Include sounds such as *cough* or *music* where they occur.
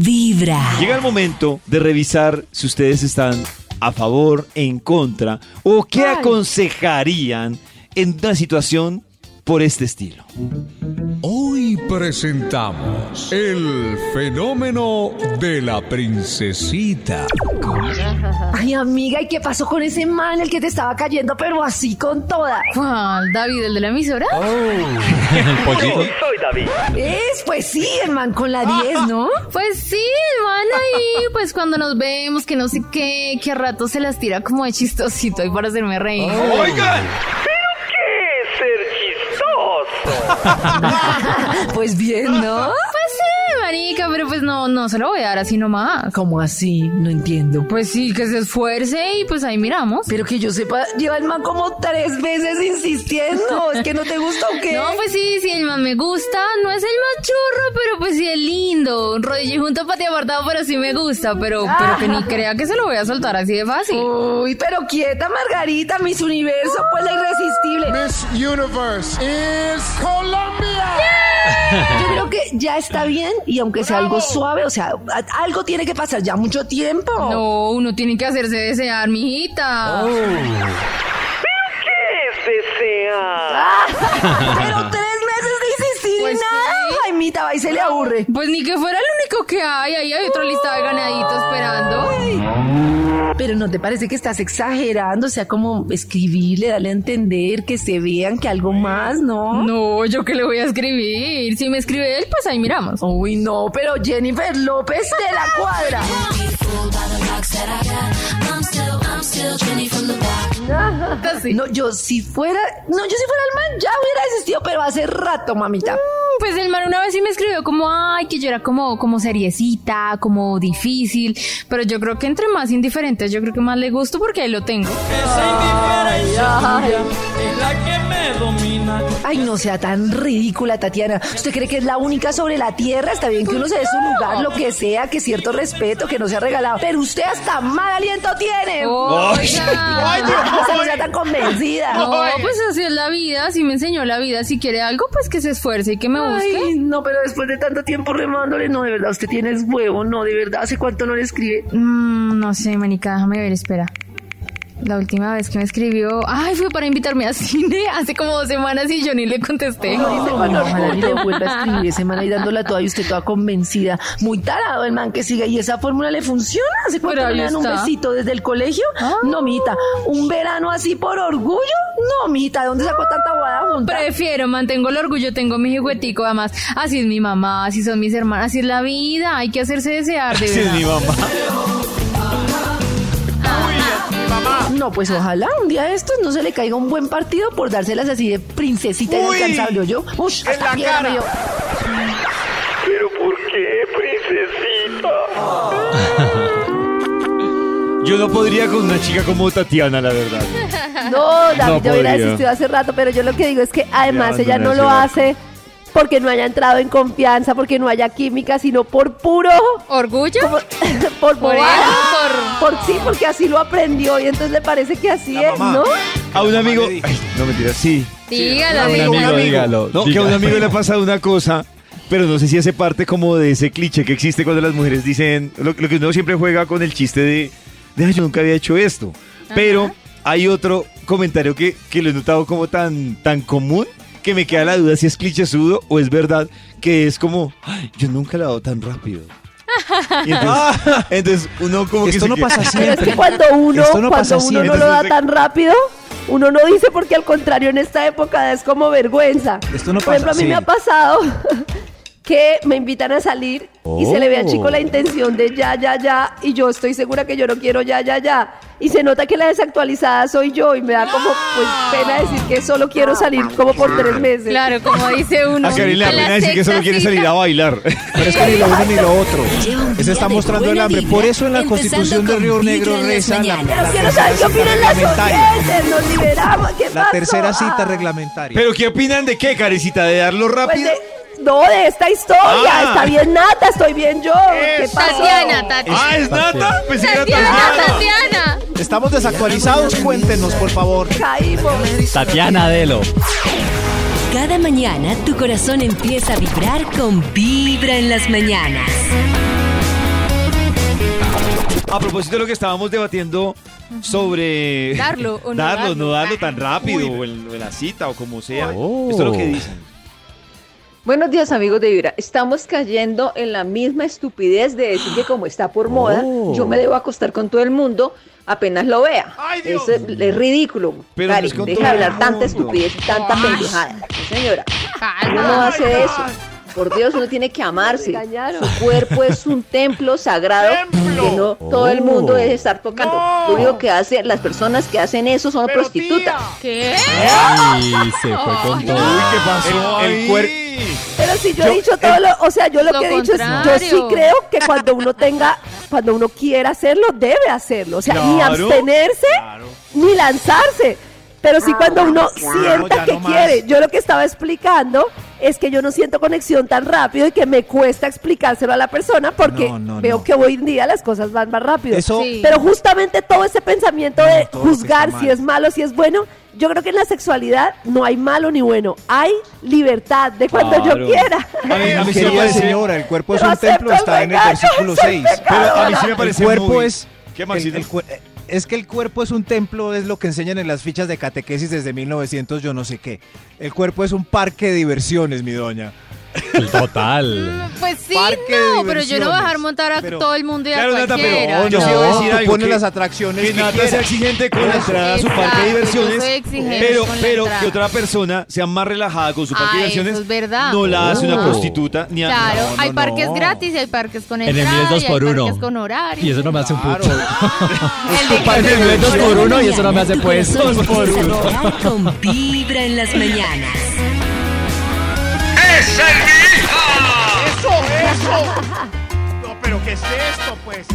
Vibra. Llega el momento de revisar si ustedes están a favor, en contra o qué aconsejarían en una situación por este estilo. Hoy presentamos el fenómeno de la princesita. Ay, amiga, ¿y qué pasó con ese man, el que te estaba cayendo, pero así con toda? ¿Cuál? ¿David, el de la emisora? *laughs* Es, pues sí, el man con la 10, ¿no? *laughs* Pues sí, el man ahí, pues cuando nos vemos, que no sé qué, que a ratos se las tira como de chistosito ahí para hacerme reír. Oigan, *laughs* Pues bien, ¿no? Pues sí, marica, pero pues no, no se lo voy a dar así nomás. ¿Cómo así? No entiendo. Pues sí, que se esfuerce y pues ahí miramos. Pero que yo sepa, lleva el man como tres veces insistiendo. ¿Es que no te gusta o qué? No, pues sí, sí, el man me gusta. No es el más churro, pero pues sí es lindo. Rodilla junto patio apartado, pero sí me gusta. Pero, pero que ni crea que se lo voy a soltar así de fácil. Uy, pero quieta, Margarita, Miss Universo, pues la irresistible. Miss Universe is Colombia. Yo creo que ya está bien y aunque sea algo suave, o sea, algo tiene que pasar ya mucho tiempo. No, uno tiene que hacerse desear, mijita. *laughs* Pero *laughs* tres meses de y Pues nada. sí. Ay, mita, va y se le aburre. Pues ni que fuera el único que hay. Ahí hay otra lista de ganaditos esperando. Pero ¿no te parece que estás exagerando? O sea, como escribirle, darle a entender, que se vean que algo más, ¿no? No, yo qué le voy a escribir. Si me escribe él, pues ahí miramos. Uy, no, pero Jennifer López de la cuadra. No, yo si fuera, no, yo si fuera el man ya hubiera desistido, pero hace rato, mamita. Pues el man una vez sí me escribió como, ay, que yo era como, como seriecita, como difícil. Pero yo creo que entre más indiferentes, yo creo que más le gusto porque ahí lo tengo. Ay, no sea tan ridícula, Tatiana. ¿Usted cree que es la única sobre la tierra? Está bien que uno se dé su lugar, lo que sea, que cierto respeto, que no sea regalado. Pero usted hasta mal aliento tiene. Oiga. O sea, no sea tan convencida. No, pues así es la vida. Si me enseñó la vida, si quiere algo, pues que se esfuerce y que me Ay, no, pero después de tanto tiempo remándole, no, de verdad, usted tiene huevo, no, de verdad, ¿hace cuánto no le escribe? Mm, no sé, manica, déjame ver, espera. La última vez que me escribió, ay, fue para invitarme a cine *laughs* hace como dos semanas y yo ni le contesté. Ay, no, ojalá ni le *laughs* vuelva a escribir ese man ahí dándola toda y usted toda convencida. Muy tarado el man que sigue. ¿Y esa fórmula le funciona? ¿Hace cuánto Pero no ahí le dan un besito desde el colegio? Ah. No, mita. ¿Un verano así por orgullo? No, mita. ¿De dónde sacó tanta guada junta? Prefiero, mantengo el orgullo, tengo mi juguetico, además, así es mi mamá, así son mis hermanas, así es la vida, hay que hacerse desear, de Así es verdad. mi mamá. *laughs* No, pues ojalá un día de estos no se le caiga un buen partido por dárselas así de princesita Uy. inalcanzable, yo. Ush, hasta la cara. me dio. ¿Pero por qué, princesita? *laughs* Yo no podría con una chica como Tatiana, la verdad. No, David, No yo hubiera desistido hace rato, pero yo lo que digo es que además Ya, ella no lo hace hace porque no haya entrado en confianza, porque no haya química, sino por puro, ¿Orgullo? como- *laughs* por Por bobada. eso, Por sí, porque así lo aprendió y entonces le parece que así es, ¿no? A un amigo. Ay, no mentira, sí. Dígalo, A un amigo, dígalo, No, que a un amigo le ha pasado una cosa, pero no sé si hace parte como de ese cliché que existe cuando las mujeres dicen, lo, lo que uno siempre juega con el chiste de, de "Ay, yo nunca había hecho esto. Pero hay otro comentario que, que lo he notado como tan, tan común que me queda la duda si es clichésudo o es verdad, que es como, "Ay, yo nunca la he dado tan rápido. Y entonces, entonces uno como que Esto no pasa *laughs* Pero es siempre. que cuando uno, Esto no cuando pasa uno siempre. no lo da tan rápido, uno no dice porque al contrario en esta época es como vergüenza. Esto no Por ejemplo, a pasa, mí me ha pasado *laughs* que me invitan a salir y se le ve al chico Oh. la intención de ya, ya, ya, y yo estoy segura que yo no quiero ya, ya, ya. Y se nota que la desactualizada soy yo y me da como pues pena decir que solo quiero salir como por tres meses. Claro, como dice uno. A Karin le da pena decir que solo quiere salir a bailar. *laughs* Pero es que ni lo uno ni lo otro. Día está mostrando el hambre. Por eso en la constitución de Río Negro en las reza la, la quiero saber qué tercera opinan cita las reglamentaria. oyentes, nos liberamos, ¿qué La tercera cita Ah. reglamentaria. ¿Pero qué opinan de qué, Carecita? ¿De darlo Pues rápido? De- no, de esta historia. Ah. Está bien Nata, estoy bien yo. ¿Qué pasó? Tatiana, Tatiana. Ah, ¿es Nata? Era Tatiana, Tatiana. Tatiana. Estamos desactualizados, cuéntenos, por favor. Caímos. Tatiana Delo. Cada mañana tu corazón empieza a vibrar con Vibra en las mañanas. a propósito de lo que estábamos debatiendo sobre... Darlo o no darlo, *laughs* darlo. no darlo tan rápido, o en, o en la cita, o como sea. Oh. Esto es lo que dicen. Buenos días amigos de Vibra. Estamos cayendo en la misma estupidez de decir que como está por moda, Oh. yo me debo acostar con todo el mundo apenas lo vea. ¡Ay! Eso es, es ridículo. Pero Karen, deja de hablar tanta estupidez y tanta pendejada. Sí, señora. Uno no hace eso. Por Dios, uno tiene que amarse. Su cuerpo es un templo sagrado que no todo el mundo debe estar tocando. No. Lo único que hace, las personas que hacen eso son Pero, prostitutas. tía, ¿Qué? Ay, se fue con todo. Uy, ¿qué pasó El- el ahí? Pero si yo, he dicho todo lo, o sea, yo lo, Lo que he dicho es, yo sí creo que *laughs* cuando uno tenga, cuando uno quiera hacerlo, debe hacerlo. O sea, ni Claro. abstenerse, ni lanzarse. Pero sí cuando uno sienta que no quiere. Yo lo que estaba explicando es que yo no siento conexión tan rápido y que me cuesta explicárselo a la persona porque No, no, veo no. que hoy en día las cosas van más rápido. Eso, Sí. Pero justamente todo ese pensamiento de juzgar si es malo, si es bueno, yo creo que en la sexualidad no hay malo ni bueno, hay libertad de cuando Claro. yo quiera. A mí, a mí sí me parece... señora, el cuerpo es un templo, está el en el versículo es el 6. pecado. Pero a mí sí me El parece cuerpo muy- es... ¿Qué, el- Maxito? el cuer- es que el cuerpo es un templo, es lo que enseñan en las fichas de catequesis desde 1900, yo no sé qué. El cuerpo es un parque de diversiones, mi doña. *laughs* Total. Pues sí, Parque de no, pero yo no voy a dejar montar a Pero- todo el mundo y a Claro, Nata, pero cualquiera. yo sí no. voy a decir tú algo, pones que- las atracciones que que Nata sea quieras. exigente con la entrada a su parque de Exacto, diversiones, yo soy exigente pero, con la pero entrada. que otra persona sea más relajada con su parque Ah, de diversiones, eso es verdad. no la hace una Oh. prostituta ni a Claro, No, no, hay parques no. gratis y hay parques con En el entrada. mío es dos y hay por uno. parques con horario. Y eso no me hace un puto. *laughs* El *laughs* de En el mío es dos por uno y eso no me hace pues dos por uno. Con vibra en las mañanas. ¡Esa es hija! ¡Eso, eso! No, pero ¿qué es esto, pues?